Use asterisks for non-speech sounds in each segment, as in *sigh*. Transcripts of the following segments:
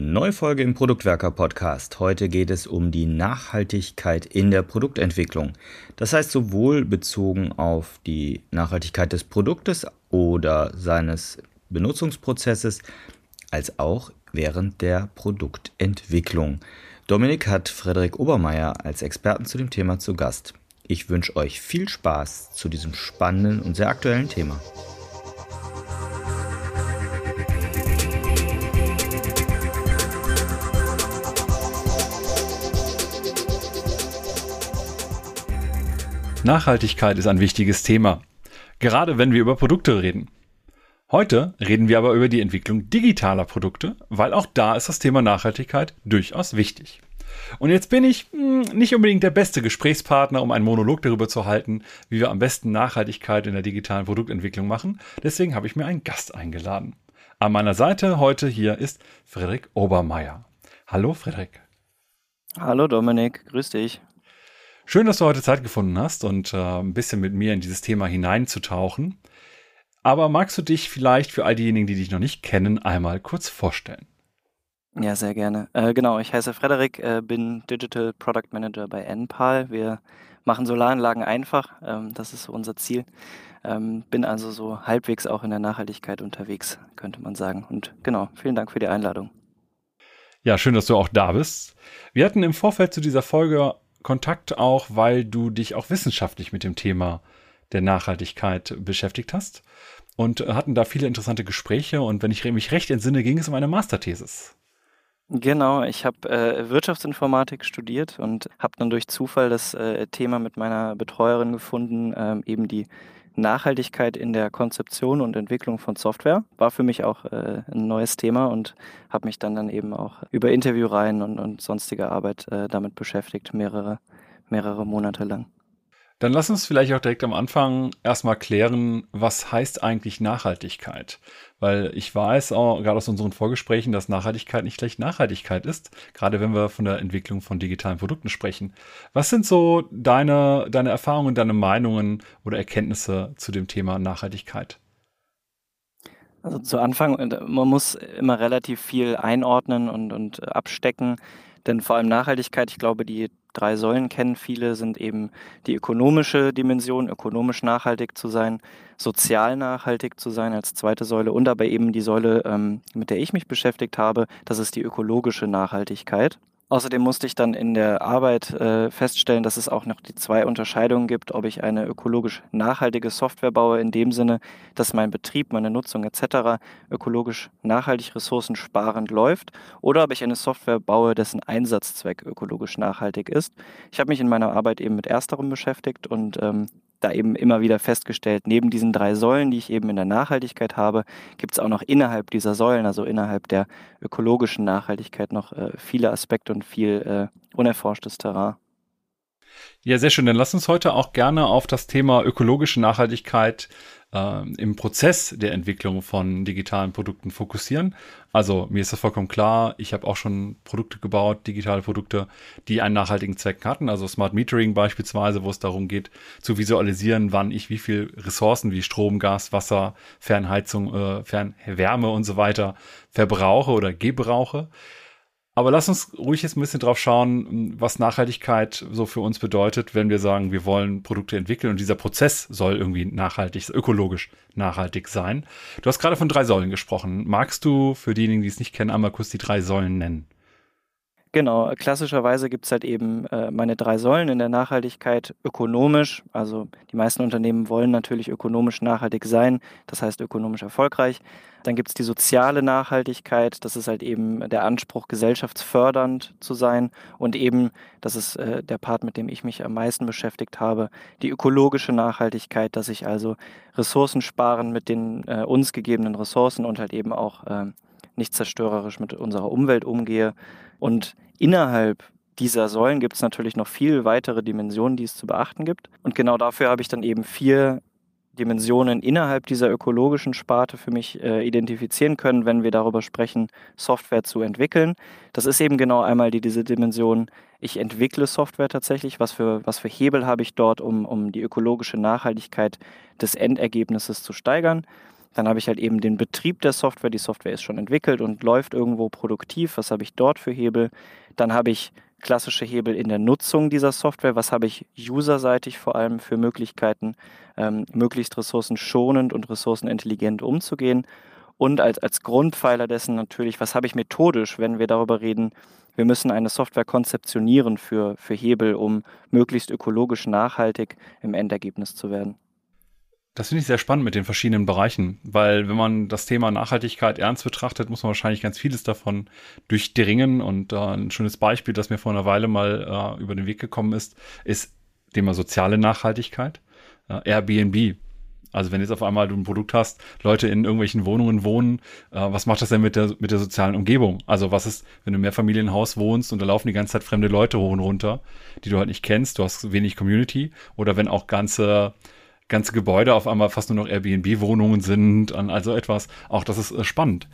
Neue Folge im Produktwerker Podcast. Heute geht es um die Nachhaltigkeit in der Produktentwicklung. Das heißt sowohl bezogen auf die Nachhaltigkeit des Produktes oder seines Benutzungsprozesses als auch während der Produktentwicklung. Dominik hat Frederik Obermeier als Experten zu dem Thema zu Gast. Ich wünsche euch viel Spaß zu diesem spannenden und sehr aktuellen Thema. Nachhaltigkeit ist ein wichtiges Thema, gerade wenn wir über Produkte reden. Heute reden wir aber über die Entwicklung digitaler Produkte, weil auch da ist das Thema Nachhaltigkeit durchaus wichtig. Und jetzt bin ich hm, nicht unbedingt der beste Gesprächspartner, um einen Monolog darüber zu halten, wie wir am besten Nachhaltigkeit in der digitalen Produktentwicklung machen. Deswegen habe ich mir einen Gast eingeladen. An meiner Seite heute hier ist Frederik Obermeier. Hallo Frederik. Hallo Dominik, grüß dich. Schön, dass du heute Zeit gefunden hast und äh, ein bisschen mit mir in dieses Thema hineinzutauchen. Aber magst du dich vielleicht für all diejenigen, die dich noch nicht kennen, einmal kurz vorstellen? Ja, sehr gerne. Äh, genau, ich heiße Frederik, äh, bin Digital Product Manager bei NPAL. Wir machen Solaranlagen einfach, ähm, das ist so unser Ziel. Ähm, bin also so halbwegs auch in der Nachhaltigkeit unterwegs, könnte man sagen. Und genau, vielen Dank für die Einladung. Ja, schön, dass du auch da bist. Wir hatten im Vorfeld zu dieser Folge Kontakt auch, weil du dich auch wissenschaftlich mit dem Thema der Nachhaltigkeit beschäftigt hast und hatten da viele interessante Gespräche und wenn ich mich recht entsinne, ging es um eine Masterthesis. Genau, ich habe äh, Wirtschaftsinformatik studiert und habe dann durch Zufall das äh, Thema mit meiner Betreuerin gefunden, äh, eben die Nachhaltigkeit in der Konzeption und Entwicklung von Software war für mich auch äh, ein neues Thema und habe mich dann dann eben auch über Interviewreihen und, und sonstige Arbeit äh, damit beschäftigt, mehrere, mehrere Monate lang. Dann lass uns vielleicht auch direkt am Anfang erstmal klären, was heißt eigentlich Nachhaltigkeit? Weil ich weiß auch gerade aus unseren Vorgesprächen, dass Nachhaltigkeit nicht gleich Nachhaltigkeit ist, gerade wenn wir von der Entwicklung von digitalen Produkten sprechen. Was sind so deine, deine Erfahrungen, deine Meinungen oder Erkenntnisse zu dem Thema Nachhaltigkeit? Also zu Anfang, man muss immer relativ viel einordnen und, und abstecken. Denn vor allem Nachhaltigkeit, ich glaube, die drei Säulen kennen viele, sind eben die ökonomische Dimension, ökonomisch nachhaltig zu sein, sozial nachhaltig zu sein als zweite Säule und aber eben die Säule, ähm, mit der ich mich beschäftigt habe, das ist die ökologische Nachhaltigkeit. Außerdem musste ich dann in der Arbeit äh, feststellen, dass es auch noch die zwei Unterscheidungen gibt, ob ich eine ökologisch nachhaltige Software baue, in dem Sinne, dass mein Betrieb, meine Nutzung etc. ökologisch nachhaltig ressourcensparend läuft, oder ob ich eine Software baue, dessen Einsatzzweck ökologisch nachhaltig ist. Ich habe mich in meiner Arbeit eben mit ersterem beschäftigt und ähm, da eben immer wieder festgestellt, neben diesen drei Säulen, die ich eben in der Nachhaltigkeit habe, gibt es auch noch innerhalb dieser Säulen, also innerhalb der ökologischen Nachhaltigkeit, noch äh, viele Aspekte und viel äh, unerforschtes Terrain. Ja, sehr schön. Dann lass uns heute auch gerne auf das Thema ökologische Nachhaltigkeit äh, im Prozess der Entwicklung von digitalen Produkten fokussieren. Also mir ist das vollkommen klar, ich habe auch schon Produkte gebaut, digitale Produkte, die einen nachhaltigen Zweck hatten, also Smart Metering beispielsweise, wo es darum geht zu visualisieren, wann ich wie viel Ressourcen wie Strom, Gas, Wasser, Fernheizung, äh, Fernwärme und so weiter verbrauche oder gebrauche. Aber lass uns ruhig jetzt ein bisschen drauf schauen, was Nachhaltigkeit so für uns bedeutet, wenn wir sagen, wir wollen Produkte entwickeln und dieser Prozess soll irgendwie nachhaltig, ökologisch nachhaltig sein. Du hast gerade von drei Säulen gesprochen. Magst du für diejenigen, die es nicht kennen, einmal kurz die drei Säulen nennen? Genau, klassischerweise gibt es halt eben äh, meine drei Säulen in der Nachhaltigkeit ökonomisch. Also die meisten Unternehmen wollen natürlich ökonomisch nachhaltig sein, das heißt ökonomisch erfolgreich. Dann gibt es die soziale Nachhaltigkeit, das ist halt eben der Anspruch, gesellschaftsfördernd zu sein. Und eben, das ist äh, der Part, mit dem ich mich am meisten beschäftigt habe, die ökologische Nachhaltigkeit, dass ich also Ressourcen sparen mit den äh, uns gegebenen Ressourcen und halt eben auch äh, nicht zerstörerisch mit unserer Umwelt umgehe. Und innerhalb dieser Säulen gibt es natürlich noch viel weitere Dimensionen, die es zu beachten gibt. Und genau dafür habe ich dann eben vier Dimensionen innerhalb dieser ökologischen Sparte für mich äh, identifizieren können, wenn wir darüber sprechen, Software zu entwickeln. Das ist eben genau einmal die, diese Dimension, ich entwickle Software tatsächlich, was für, was für Hebel habe ich dort, um, um die ökologische Nachhaltigkeit des Endergebnisses zu steigern. Dann habe ich halt eben den Betrieb der Software. Die Software ist schon entwickelt und läuft irgendwo produktiv. Was habe ich dort für Hebel? Dann habe ich klassische Hebel in der Nutzung dieser Software. Was habe ich userseitig vor allem für Möglichkeiten, ähm, möglichst ressourcenschonend und ressourcenintelligent umzugehen? Und als, als Grundpfeiler dessen natürlich, was habe ich methodisch, wenn wir darüber reden, wir müssen eine Software konzeptionieren für, für Hebel, um möglichst ökologisch nachhaltig im Endergebnis zu werden. Das finde ich sehr spannend mit den verschiedenen Bereichen, weil wenn man das Thema Nachhaltigkeit ernst betrachtet, muss man wahrscheinlich ganz vieles davon durchdringen. Und äh, ein schönes Beispiel, das mir vor einer Weile mal äh, über den Weg gekommen ist, ist Thema soziale Nachhaltigkeit. Äh, Airbnb. Also wenn jetzt auf einmal du ein Produkt hast, Leute in irgendwelchen Wohnungen wohnen, äh, was macht das denn mit der, mit der sozialen Umgebung? Also was ist, wenn du im Mehrfamilienhaus wohnst und da laufen die ganze Zeit fremde Leute hoch und runter, die du halt nicht kennst, du hast wenig Community oder wenn auch ganze ganze Gebäude auf einmal fast nur noch Airbnb-Wohnungen sind, an also etwas. Auch das ist äh, spannend.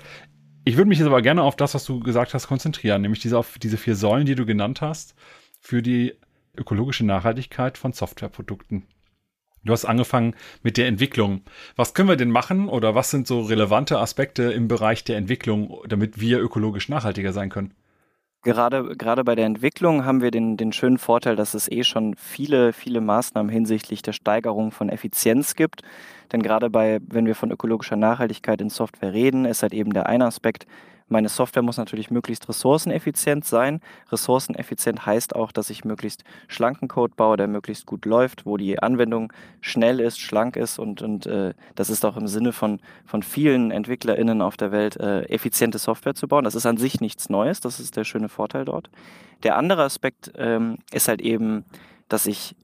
Ich würde mich jetzt aber gerne auf das, was du gesagt hast, konzentrieren, nämlich diese, auf diese vier Säulen, die du genannt hast, für die ökologische Nachhaltigkeit von Softwareprodukten. Du hast angefangen mit der Entwicklung. Was können wir denn machen oder was sind so relevante Aspekte im Bereich der Entwicklung, damit wir ökologisch nachhaltiger sein können? Gerade, gerade bei der Entwicklung haben wir den, den schönen Vorteil, dass es eh schon viele, viele Maßnahmen hinsichtlich der Steigerung von Effizienz gibt. Denn gerade bei, wenn wir von ökologischer Nachhaltigkeit in Software reden, ist halt eben der eine Aspekt, meine Software muss natürlich möglichst ressourceneffizient sein. Ressourceneffizient heißt auch, dass ich möglichst schlanken Code baue, der möglichst gut läuft, wo die Anwendung schnell ist, schlank ist und, und äh, das ist auch im Sinne von, von vielen EntwicklerInnen auf der Welt, äh, effiziente Software zu bauen. Das ist an sich nichts Neues, das ist der schöne Vorteil dort. Der andere Aspekt ähm, ist halt eben, dass ich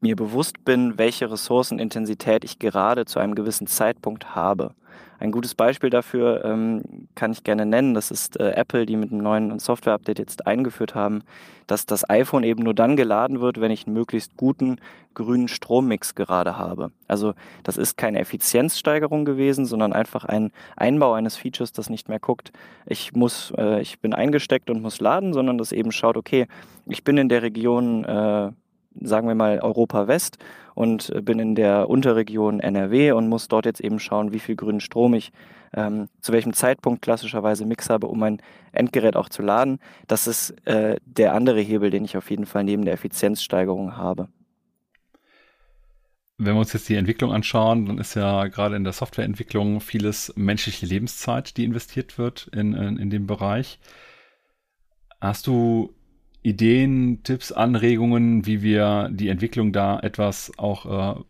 mir bewusst bin, welche Ressourcenintensität ich gerade zu einem gewissen Zeitpunkt habe. Ein gutes Beispiel dafür ähm, kann ich gerne nennen. Das ist äh, Apple, die mit einem neuen Software-Update jetzt eingeführt haben, dass das iPhone eben nur dann geladen wird, wenn ich einen möglichst guten grünen Strommix gerade habe. Also das ist keine Effizienzsteigerung gewesen, sondern einfach ein Einbau eines Features, das nicht mehr guckt, ich muss, äh, ich bin eingesteckt und muss laden, sondern das eben schaut, okay, ich bin in der Region äh, sagen wir mal Europa West und bin in der Unterregion NRW und muss dort jetzt eben schauen, wie viel grünen Strom ich ähm, zu welchem Zeitpunkt klassischerweise Mix habe, um mein Endgerät auch zu laden. Das ist äh, der andere Hebel, den ich auf jeden Fall neben der Effizienzsteigerung habe. Wenn wir uns jetzt die Entwicklung anschauen, dann ist ja gerade in der Softwareentwicklung vieles menschliche Lebenszeit, die investiert wird in, in, in dem Bereich. Hast du Ideen, Tipps, Anregungen, wie wir die Entwicklung da etwas auch äh,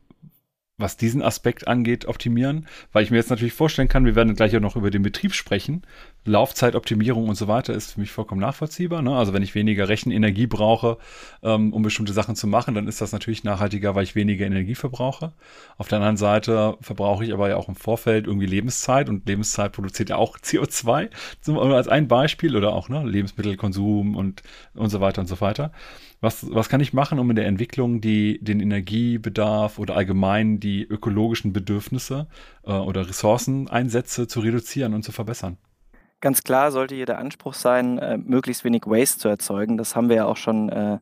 was diesen Aspekt angeht, optimieren, weil ich mir jetzt natürlich vorstellen kann, wir werden gleich auch noch über den Betrieb sprechen. Laufzeitoptimierung und so weiter ist für mich vollkommen nachvollziehbar. Ne? Also wenn ich weniger Rechenenergie brauche, ähm, um bestimmte Sachen zu machen, dann ist das natürlich nachhaltiger, weil ich weniger Energie verbrauche. Auf der anderen Seite verbrauche ich aber ja auch im Vorfeld irgendwie Lebenszeit und Lebenszeit produziert ja auch *laughs* CO2, zum, als ein Beispiel oder auch ne, Lebensmittelkonsum und, und so weiter und so weiter. Was, was kann ich machen, um in der Entwicklung die, den Energiebedarf oder allgemein die ökologischen Bedürfnisse äh, oder Ressourceneinsätze zu reduzieren und zu verbessern? Ganz klar sollte hier der Anspruch sein, äh, möglichst wenig Waste zu erzeugen. Das haben wir ja auch schon äh,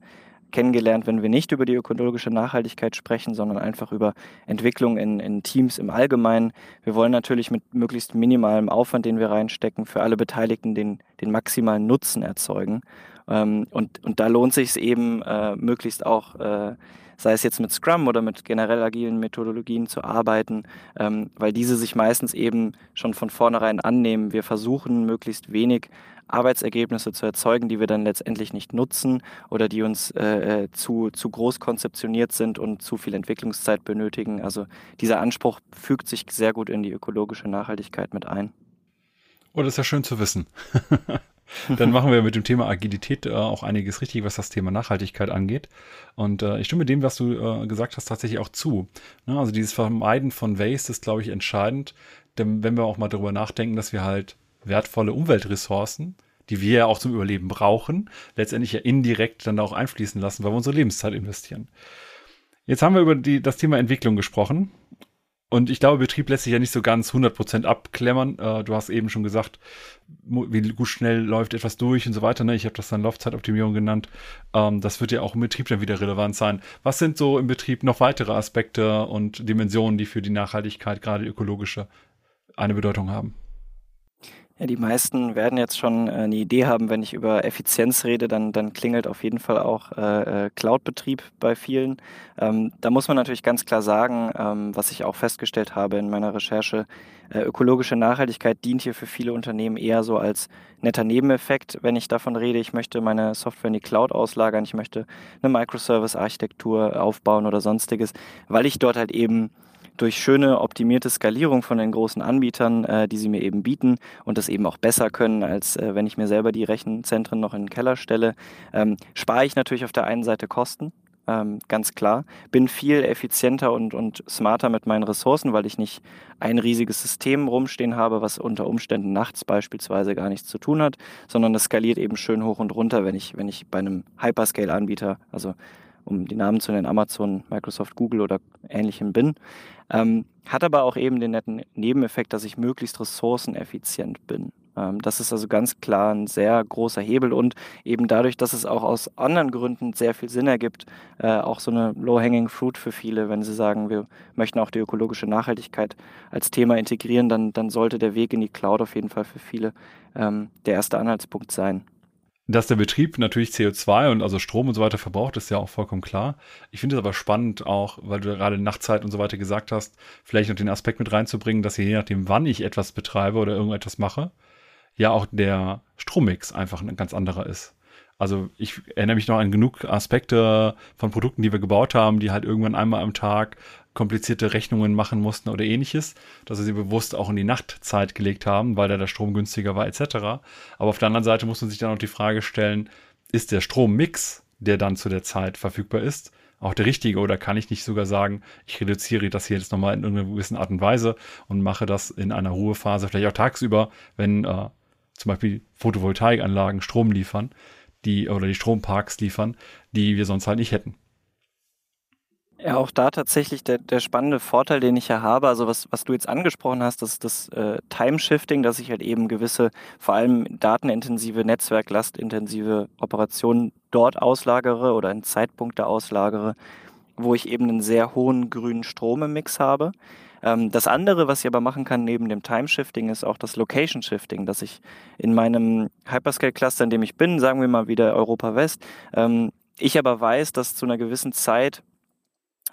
kennengelernt, wenn wir nicht über die ökologische Nachhaltigkeit sprechen, sondern einfach über Entwicklung in, in, Teams im Allgemeinen. Wir wollen natürlich mit möglichst minimalem Aufwand, den wir reinstecken, für alle Beteiligten den, den maximalen Nutzen erzeugen. Ähm, und, und da lohnt sich es eben, äh, möglichst auch, äh, sei es jetzt mit Scrum oder mit generell agilen Methodologien zu arbeiten, ähm, weil diese sich meistens eben schon von vornherein annehmen. Wir versuchen möglichst wenig Arbeitsergebnisse zu erzeugen, die wir dann letztendlich nicht nutzen oder die uns äh, äh zu, zu groß konzeptioniert sind und zu viel Entwicklungszeit benötigen. Also dieser Anspruch fügt sich sehr gut in die ökologische Nachhaltigkeit mit ein. Oh, das ist ja schön zu wissen. *laughs* *laughs* Dann machen wir mit dem Thema Agilität äh, auch einiges richtig, was das Thema Nachhaltigkeit angeht. Und äh, ich stimme dem, was du äh, gesagt hast, tatsächlich auch zu. Ne? Also dieses Vermeiden von Waste ist, glaube ich, entscheidend. Denn wenn wir auch mal darüber nachdenken, dass wir halt wertvolle Umweltressourcen, die wir ja auch zum Überleben brauchen, letztendlich ja indirekt dann auch einfließen lassen, weil wir unsere Lebenszeit investieren. Jetzt haben wir über die, das Thema Entwicklung gesprochen und ich glaube, Betrieb lässt sich ja nicht so ganz 100% abklemmern. Äh, du hast eben schon gesagt, wie gut schnell läuft etwas durch und so weiter. Ne? Ich habe das dann Laufzeitoptimierung genannt. Ähm, das wird ja auch im Betrieb dann wieder relevant sein. Was sind so im Betrieb noch weitere Aspekte und Dimensionen, die für die Nachhaltigkeit, gerade ökologische, eine Bedeutung haben? Die meisten werden jetzt schon äh, eine Idee haben, wenn ich über Effizienz rede, dann, dann klingelt auf jeden Fall auch äh, äh, Cloud-Betrieb bei vielen. Ähm, da muss man natürlich ganz klar sagen, ähm, was ich auch festgestellt habe in meiner Recherche, äh, ökologische Nachhaltigkeit dient hier für viele Unternehmen eher so als netter Nebeneffekt, wenn ich davon rede, ich möchte meine Software in die Cloud auslagern, ich möchte eine Microservice-Architektur aufbauen oder sonstiges, weil ich dort halt eben durch schöne optimierte Skalierung von den großen Anbietern, äh, die sie mir eben bieten und das eben auch besser können, als äh, wenn ich mir selber die Rechenzentren noch in den Keller stelle, ähm, spare ich natürlich auf der einen Seite Kosten, ähm, ganz klar. Bin viel effizienter und, und smarter mit meinen Ressourcen, weil ich nicht ein riesiges System rumstehen habe, was unter Umständen nachts beispielsweise gar nichts zu tun hat, sondern das skaliert eben schön hoch und runter, wenn ich, wenn ich bei einem Hyperscale-Anbieter, also um die Namen zu nennen, Amazon, Microsoft, Google oder ähnlichem bin. Ähm, hat aber auch eben den netten Nebeneffekt, dass ich möglichst ressourceneffizient bin. Ähm, das ist also ganz klar ein sehr großer Hebel und eben dadurch, dass es auch aus anderen Gründen sehr viel Sinn ergibt, äh, auch so eine low-hanging fruit für viele, wenn sie sagen, wir möchten auch die ökologische Nachhaltigkeit als Thema integrieren, dann, dann sollte der Weg in die Cloud auf jeden Fall für viele ähm, der erste Anhaltspunkt sein. Dass der Betrieb natürlich CO2 und also Strom und so weiter verbraucht, ist ja auch vollkommen klar. Ich finde es aber spannend auch, weil du gerade Nachtzeit und so weiter gesagt hast, vielleicht noch den Aspekt mit reinzubringen, dass je nachdem, wann ich etwas betreibe oder irgendetwas mache, ja auch der Strommix einfach ein ganz anderer ist. Also ich erinnere mich noch an genug Aspekte von Produkten, die wir gebaut haben, die halt irgendwann einmal am Tag komplizierte Rechnungen machen mussten oder ähnliches, dass wir sie bewusst auch in die Nachtzeit gelegt haben, weil da der Strom günstiger war etc. Aber auf der anderen Seite muss man sich dann auch die Frage stellen, ist der Strommix, der dann zu der Zeit verfügbar ist, auch der richtige oder kann ich nicht sogar sagen, ich reduziere das hier jetzt nochmal in irgendeiner gewissen Art und Weise und mache das in einer Ruhephase, vielleicht auch tagsüber, wenn äh, zum Beispiel Photovoltaikanlagen Strom liefern, die oder die Stromparks liefern, die wir sonst halt nicht hätten. Ja, auch da tatsächlich der, der spannende Vorteil, den ich ja habe, also was, was du jetzt angesprochen hast, das das äh, Time-Shifting, dass ich halt eben gewisse, vor allem datenintensive, netzwerklastintensive Operationen dort auslagere oder in Zeitpunkte auslagere, wo ich eben einen sehr hohen grünen Strom im Mix habe. Ähm, das andere, was ich aber machen kann neben dem Time-Shifting, ist auch das Location-Shifting, dass ich in meinem Hyperscale-Cluster, in dem ich bin, sagen wir mal wieder Europa West, ähm, ich aber weiß, dass zu einer gewissen Zeit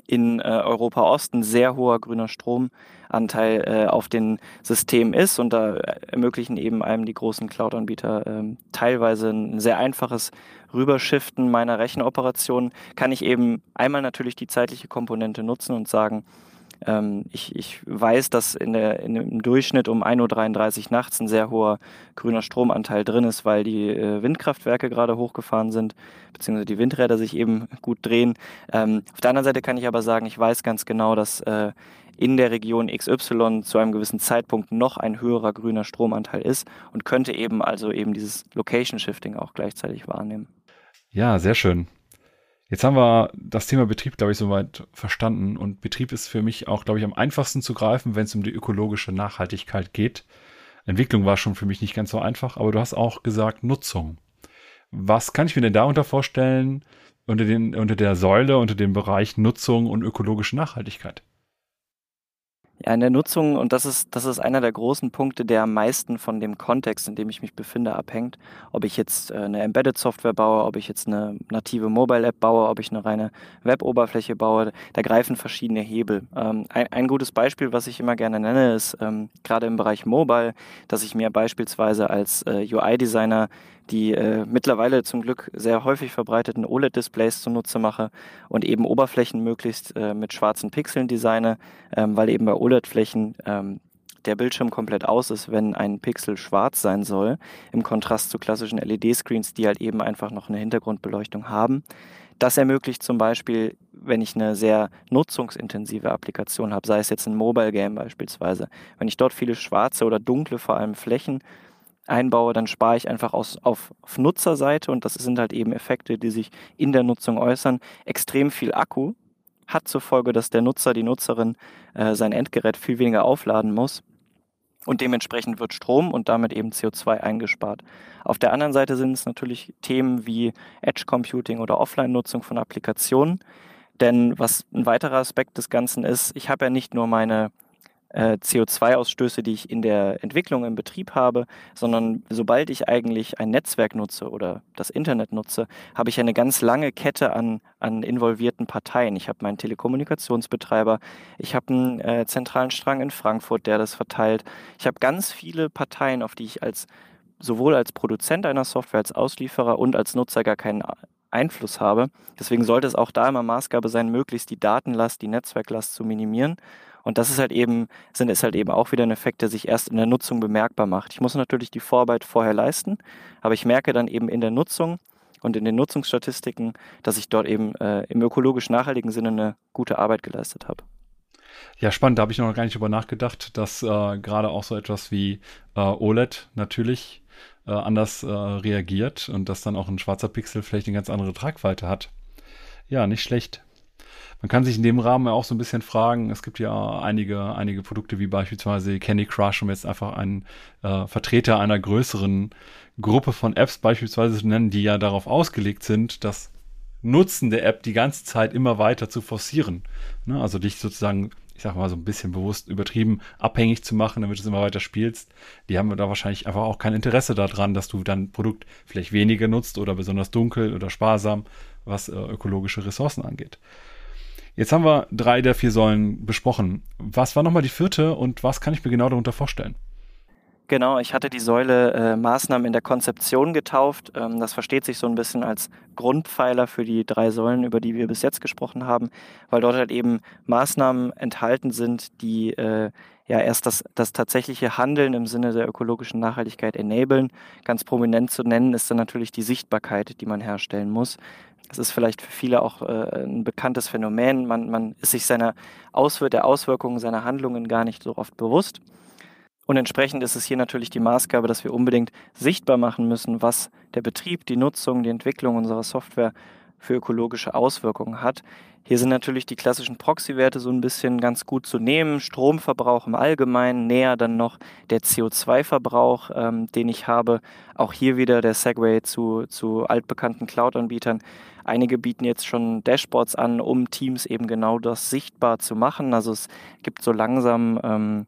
in äh, Europa Osten sehr hoher grüner Stromanteil äh, auf den Systemen ist und da ermöglichen eben einem die großen Cloud-Anbieter äh, teilweise ein sehr einfaches Rüberschiften meiner Rechenoperationen, kann ich eben einmal natürlich die zeitliche Komponente nutzen und sagen, ähm, ich, ich weiß, dass in der, in, im Durchschnitt um 1.33 Uhr nachts ein sehr hoher grüner Stromanteil drin ist, weil die äh, Windkraftwerke gerade hochgefahren sind, beziehungsweise die Windräder sich eben gut drehen. Ähm, auf der anderen Seite kann ich aber sagen, ich weiß ganz genau, dass äh, in der Region XY zu einem gewissen Zeitpunkt noch ein höherer grüner Stromanteil ist und könnte eben also eben dieses Location Shifting auch gleichzeitig wahrnehmen. Ja, sehr schön. Jetzt haben wir das Thema Betrieb, glaube ich, soweit verstanden. Und Betrieb ist für mich auch, glaube ich, am einfachsten zu greifen, wenn es um die ökologische Nachhaltigkeit geht. Entwicklung war schon für mich nicht ganz so einfach, aber du hast auch gesagt Nutzung. Was kann ich mir denn darunter vorstellen unter, den, unter der Säule, unter dem Bereich Nutzung und ökologische Nachhaltigkeit? Ja, in der Nutzung, und das ist, das ist einer der großen Punkte, der am meisten von dem Kontext, in dem ich mich befinde, abhängt. Ob ich jetzt äh, eine Embedded Software baue, ob ich jetzt eine native Mobile App baue, ob ich eine reine Web-Oberfläche baue, da greifen verschiedene Hebel. Ähm, ein, ein gutes Beispiel, was ich immer gerne nenne, ist ähm, gerade im Bereich Mobile, dass ich mir beispielsweise als äh, UI-Designer die äh, mittlerweile zum Glück sehr häufig verbreiteten OLED-Displays zunutze mache und eben Oberflächen möglichst äh, mit schwarzen Pixeln designe, ähm, weil eben bei OLED-Flächen ähm, der Bildschirm komplett aus ist, wenn ein Pixel schwarz sein soll, im Kontrast zu klassischen LED-Screens, die halt eben einfach noch eine Hintergrundbeleuchtung haben. Das ermöglicht zum Beispiel, wenn ich eine sehr nutzungsintensive Applikation habe, sei es jetzt ein Mobile Game beispielsweise, wenn ich dort viele schwarze oder dunkle vor allem Flächen einbaue, dann spare ich einfach aus, auf, auf Nutzerseite und das sind halt eben Effekte, die sich in der Nutzung äußern, extrem viel Akku, hat zur Folge, dass der Nutzer, die Nutzerin äh, sein Endgerät viel weniger aufladen muss und dementsprechend wird Strom und damit eben CO2 eingespart. Auf der anderen Seite sind es natürlich Themen wie Edge Computing oder Offline-Nutzung von Applikationen, denn was ein weiterer Aspekt des Ganzen ist, ich habe ja nicht nur meine äh, CO2-Ausstöße, die ich in der Entwicklung im Betrieb habe, sondern sobald ich eigentlich ein Netzwerk nutze oder das Internet nutze, habe ich eine ganz lange Kette an, an involvierten Parteien. Ich habe meinen Telekommunikationsbetreiber, ich habe einen äh, zentralen Strang in Frankfurt, der das verteilt. Ich habe ganz viele Parteien, auf die ich als sowohl als Produzent einer Software, als Auslieferer und als Nutzer gar keinen Einfluss habe. Deswegen sollte es auch da immer Maßgabe sein, möglichst die Datenlast, die Netzwerklast zu minimieren und das ist halt eben, sind es halt eben auch wieder ein Effekt, der sich erst in der Nutzung bemerkbar macht. Ich muss natürlich die Vorarbeit vorher leisten, aber ich merke dann eben in der Nutzung und in den Nutzungsstatistiken, dass ich dort eben äh, im ökologisch nachhaltigen Sinne eine gute Arbeit geleistet habe. Ja, spannend, da habe ich noch gar nicht drüber nachgedacht, dass äh, gerade auch so etwas wie äh, OLED natürlich äh, anders äh, reagiert und dass dann auch ein schwarzer Pixel vielleicht eine ganz andere Tragweite hat. Ja, nicht schlecht. Man kann sich in dem Rahmen auch so ein bisschen fragen, es gibt ja einige, einige Produkte wie beispielsweise Candy Crush, um jetzt einfach einen äh, Vertreter einer größeren Gruppe von Apps beispielsweise zu nennen, die ja darauf ausgelegt sind, das Nutzen der App die ganze Zeit immer weiter zu forcieren. Ne? Also dich sozusagen, ich sag mal so ein bisschen bewusst übertrieben abhängig zu machen, damit du es immer weiter spielst. Die haben da wahrscheinlich einfach auch kein Interesse daran, dass du dein Produkt vielleicht weniger nutzt oder besonders dunkel oder sparsam, was äh, ökologische Ressourcen angeht. Jetzt haben wir drei der vier Säulen besprochen. Was war nochmal die vierte und was kann ich mir genau darunter vorstellen? Genau, ich hatte die Säule äh, Maßnahmen in der Konzeption getauft. Ähm, das versteht sich so ein bisschen als Grundpfeiler für die drei Säulen, über die wir bis jetzt gesprochen haben, weil dort halt eben Maßnahmen enthalten sind, die äh, ja erst das, das tatsächliche Handeln im Sinne der ökologischen Nachhaltigkeit enablen. Ganz prominent zu nennen ist dann natürlich die Sichtbarkeit, die man herstellen muss. Das ist vielleicht für viele auch äh, ein bekanntes Phänomen. Man, man ist sich seiner Auswir der Auswirkungen seiner Handlungen gar nicht so oft bewusst. Und entsprechend ist es hier natürlich die Maßgabe, dass wir unbedingt sichtbar machen müssen, was der Betrieb, die Nutzung, die Entwicklung unserer Software für ökologische Auswirkungen hat. Hier sind natürlich die klassischen Proxy-Werte so ein bisschen ganz gut zu nehmen. Stromverbrauch im Allgemeinen, näher dann noch der CO2-Verbrauch, ähm, den ich habe. Auch hier wieder der Segway zu, zu altbekannten Cloud-Anbietern. Einige bieten jetzt schon Dashboards an, um Teams eben genau das sichtbar zu machen. Also es gibt so langsam ähm,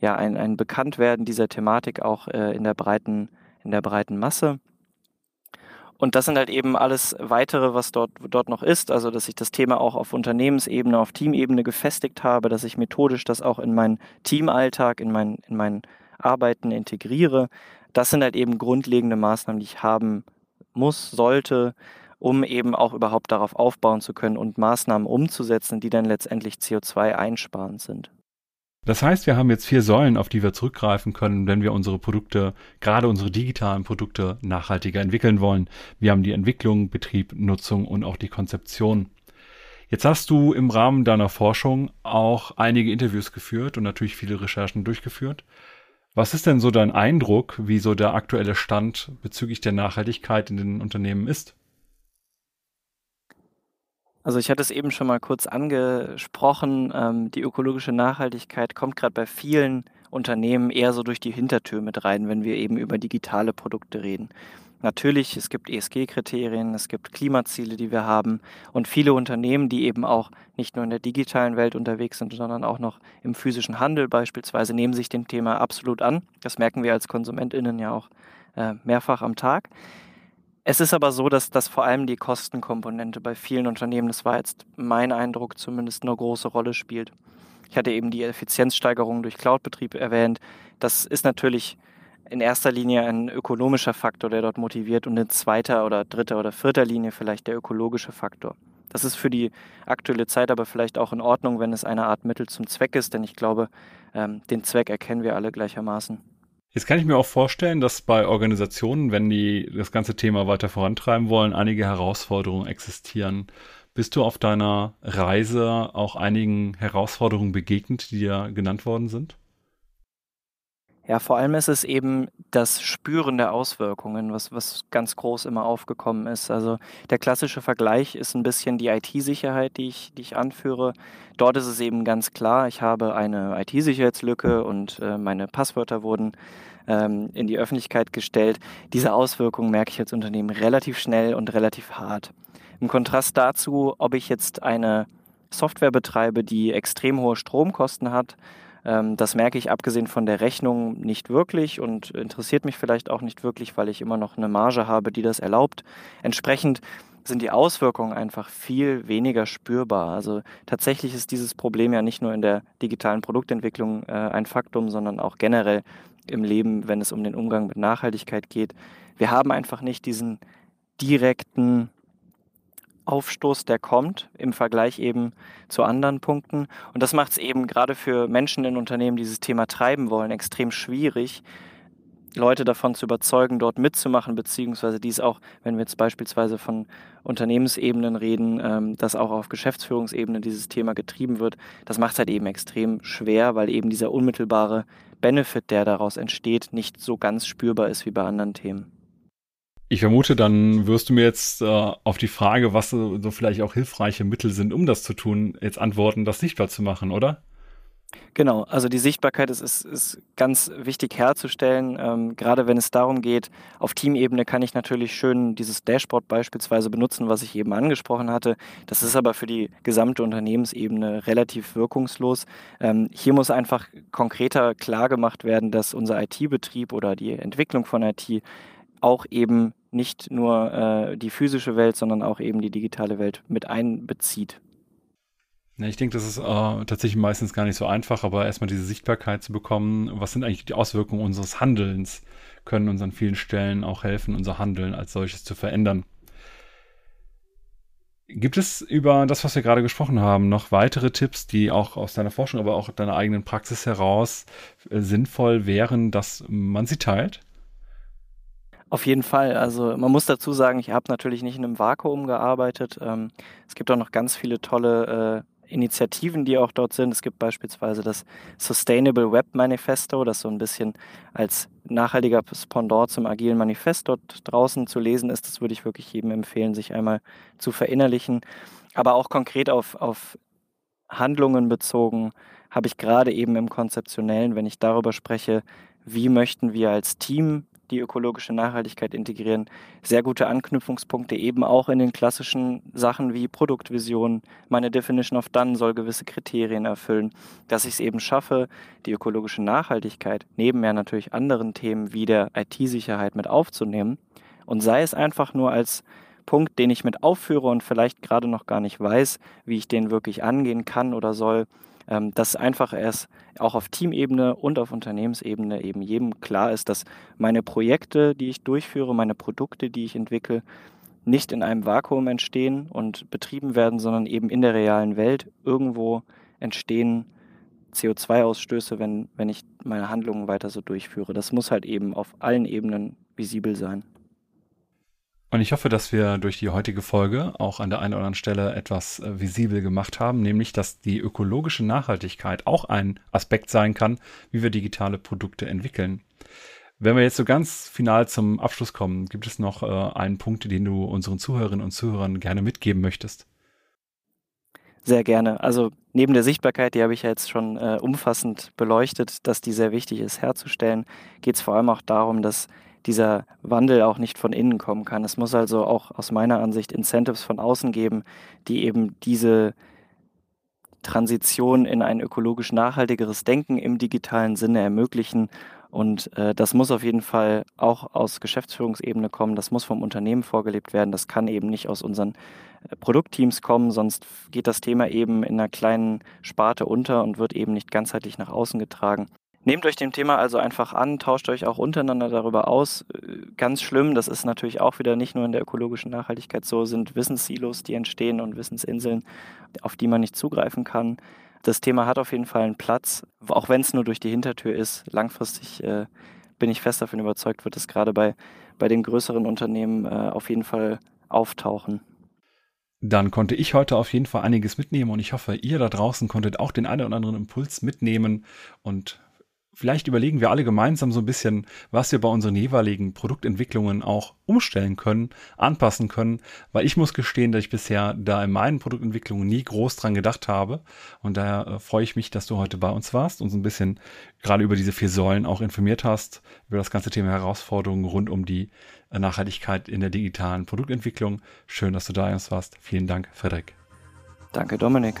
ja ein, ein Bekanntwerden dieser Thematik auch äh, in der breiten in der breiten Masse. Und das sind halt eben alles weitere, was dort, dort noch ist. Also, dass ich das Thema auch auf Unternehmensebene, auf Teamebene gefestigt habe, dass ich methodisch das auch in meinen Teamalltag, in mein, in mein Arbeiten integriere. Das sind halt eben grundlegende Maßnahmen, die ich haben muss, sollte, um eben auch überhaupt darauf aufbauen zu können und Maßnahmen umzusetzen, die dann letztendlich CO2 einsparend sind. Das heißt, wir haben jetzt vier Säulen, auf die wir zurückgreifen können, wenn wir unsere Produkte, gerade unsere digitalen Produkte, nachhaltiger entwickeln wollen. Wir haben die Entwicklung, Betrieb, Nutzung und auch die Konzeption. Jetzt hast du im Rahmen deiner Forschung auch einige Interviews geführt und natürlich viele Recherchen durchgeführt. Was ist denn so dein Eindruck, wie so der aktuelle Stand bezüglich der Nachhaltigkeit in den Unternehmen ist? Also ich hatte es eben schon mal kurz angesprochen, ähm, die ökologische Nachhaltigkeit kommt gerade bei vielen Unternehmen eher so durch die Hintertür mit rein, wenn wir eben über digitale Produkte reden. Natürlich, es gibt ESG-Kriterien, es gibt Klimaziele, die wir haben und viele Unternehmen, die eben auch nicht nur in der digitalen Welt unterwegs sind, sondern auch noch im physischen Handel beispielsweise, nehmen sich dem Thema absolut an. Das merken wir als KonsumentInnen ja auch äh, mehrfach am Tag. Es ist aber so, dass, dass vor allem die Kostenkomponente bei vielen Unternehmen, das war jetzt mein Eindruck, zumindest eine große Rolle spielt. Ich hatte eben die Effizienzsteigerung durch Cloud-Betrieb erwähnt. Das ist natürlich in erster Linie ein ökonomischer Faktor, der dort motiviert und in zweiter oder dritter oder vierter Linie vielleicht der ökologische Faktor. Das ist für die aktuelle Zeit aber vielleicht auch in Ordnung, wenn es eine Art Mittel zum Zweck ist, denn ich glaube, ähm, den Zweck erkennen wir alle gleichermaßen. Jetzt kann ich mir auch vorstellen, dass bei Organisationen, wenn die das ganze Thema weiter vorantreiben wollen, einige Herausforderungen existieren. Bist du auf deiner Reise auch einigen Herausforderungen begegnet, die dir genannt worden sind? Ja, vor allem ist es eben das Spüren der Auswirkungen, was, was ganz groß immer aufgekommen ist. Also der klassische Vergleich ist ein bisschen die IT-Sicherheit, die ich, die ich anführe. Dort ist es eben ganz klar, ich habe eine IT-Sicherheitslücke und äh, meine Passwörter wurden ähm, in die Öffentlichkeit gestellt. Diese Auswirkungen merke ich als Unternehmen relativ schnell und relativ hart. Im Kontrast dazu, ob ich jetzt eine Software betreibe, die extrem hohe Stromkosten hat, das merke ich abgesehen von der Rechnung nicht wirklich und interessiert mich vielleicht auch nicht wirklich, weil ich immer noch eine Marge habe, die das erlaubt. Entsprechend sind die Auswirkungen einfach viel weniger spürbar. Also tatsächlich ist dieses Problem ja nicht nur in der digitalen Produktentwicklung äh, ein Faktum, sondern auch generell im Leben, wenn es um den Umgang mit Nachhaltigkeit geht. Wir haben einfach nicht diesen direkten Aufstoß, der kommt im Vergleich eben zu anderen Punkten. Und das macht es eben gerade für Menschen in Unternehmen, die dieses Thema treiben wollen, extrem schwierig, Leute davon zu überzeugen, dort mitzumachen, beziehungsweise dies auch, wenn wir jetzt beispielsweise von Unternehmensebenen reden, ähm, dass auch auf Geschäftsführungsebene dieses Thema getrieben wird. Das macht es halt eben extrem schwer, weil eben dieser unmittelbare Benefit, der daraus entsteht, nicht so ganz spürbar ist wie bei anderen Themen. Ich vermute, dann wirst du mir jetzt äh, auf die Frage, was so, so vielleicht auch hilfreiche Mittel sind, um das zu tun, jetzt antworten, das sichtbar zu machen, oder? Genau, also die Sichtbarkeit ist, ist, ist ganz wichtig herzustellen. Ähm, gerade wenn es darum geht, auf Teamebene kann ich natürlich schön dieses Dashboard beispielsweise benutzen, was ich eben angesprochen hatte. Das ist aber für die gesamte Unternehmensebene relativ wirkungslos. Ähm, hier muss einfach konkreter klar gemacht werden, dass unser IT-Betrieb oder die Entwicklung von IT auch eben nicht nur äh, die physische Welt, sondern auch eben die digitale Welt mit einbezieht. Ja, ich denke, das ist äh, tatsächlich meistens gar nicht so einfach, aber erstmal diese Sichtbarkeit zu bekommen, was sind eigentlich die Auswirkungen unseres Handelns, können uns an vielen Stellen auch helfen, unser Handeln als solches zu verändern. Gibt es über das, was wir gerade gesprochen haben, noch weitere Tipps, die auch aus deiner Forschung, aber auch deiner eigenen Praxis heraus äh, sinnvoll wären, dass man sie teilt? Auf jeden Fall. Also man muss dazu sagen, ich habe natürlich nicht in einem Vakuum gearbeitet. Ähm, es gibt auch noch ganz viele tolle äh, Initiativen, die auch dort sind. Es gibt beispielsweise das Sustainable Web Manifesto, das so ein bisschen als nachhaltiger Pendant zum agilen Manifest dort draußen zu lesen ist. Das würde ich wirklich jedem empfehlen, sich einmal zu verinnerlichen. Aber auch konkret auf, auf Handlungen bezogen habe ich gerade eben im Konzeptionellen, wenn ich darüber spreche, wie möchten wir als Team die ökologische Nachhaltigkeit integrieren, sehr gute Anknüpfungspunkte eben auch in den klassischen Sachen wie Produktvision. Meine Definition of Done soll gewisse Kriterien erfüllen, dass ich es eben schaffe, die ökologische Nachhaltigkeit neben ja natürlich anderen Themen wie der IT-Sicherheit mit aufzunehmen und sei es einfach nur als Punkt, den ich mit aufführe und vielleicht gerade noch gar nicht weiß, wie ich den wirklich angehen kann oder soll, ähm, dass einfach erst auch auf Teamebene und auf Unternehmensebene eben jedem klar ist, dass meine Projekte, die ich durchführe, meine Produkte, die ich entwickle, nicht in einem Vakuum entstehen und betrieben werden, sondern eben in der realen Welt irgendwo entstehen CO2-Ausstöße, wenn, wenn ich meine Handlungen weiter so durchführe. Das muss halt eben auf allen Ebenen visibel sein. Und ich hoffe, dass wir durch die heutige Folge auch an der einen oder anderen Stelle etwas äh, visibel gemacht haben, nämlich dass die ökologische Nachhaltigkeit auch ein Aspekt sein kann, wie wir digitale Produkte entwickeln. Wenn wir jetzt so ganz final zum Abschluss kommen, gibt es noch äh, einen Punkt, den du unseren Zuhörerinnen und Zuhörern gerne mitgeben möchtest? Sehr gerne. Also neben der Sichtbarkeit, die habe ich ja jetzt schon äh, umfassend beleuchtet, dass die sehr wichtig ist herzustellen, geht es vor allem auch darum, dass dieser Wandel auch nicht von innen kommen kann. Es muss also auch aus meiner Ansicht Incentives von außen geben, die eben diese Transition in ein ökologisch nachhaltigeres Denken im digitalen Sinne ermöglichen. Und äh, das muss auf jeden Fall auch aus Geschäftsführungsebene kommen, das muss vom Unternehmen vorgelebt werden, das kann eben nicht aus unseren äh, Produktteams kommen, sonst geht das Thema eben in einer kleinen Sparte unter und wird eben nicht ganzheitlich nach außen getragen. Nehmt euch dem Thema also einfach an, tauscht euch auch untereinander darüber aus. Ganz schlimm, das ist natürlich auch wieder nicht nur in der ökologischen Nachhaltigkeit so, sind Wissenssilos, die entstehen und Wissensinseln, auf die man nicht zugreifen kann. Das Thema hat auf jeden Fall einen Platz, auch wenn es nur durch die Hintertür ist. Langfristig äh, bin ich fest davon überzeugt, wird es gerade bei, bei den größeren Unternehmen äh, auf jeden Fall auftauchen. Dann konnte ich heute auf jeden Fall einiges mitnehmen und ich hoffe, ihr da draußen konntet auch den einen oder anderen Impuls mitnehmen und vielleicht überlegen wir alle gemeinsam so ein bisschen, was wir bei unseren jeweiligen Produktentwicklungen auch umstellen können, anpassen können, weil ich muss gestehen, dass ich bisher da in meinen Produktentwicklungen nie groß dran gedacht habe und daher äh, freue ich mich, dass du heute bei uns warst und so ein bisschen gerade über diese vier Säulen auch informiert hast, über das ganze Thema Herausforderungen rund um die äh, Nachhaltigkeit in der digitalen Produktentwicklung. Schön, dass du da warst. Vielen Dank, Frederik. Danke, Dominik.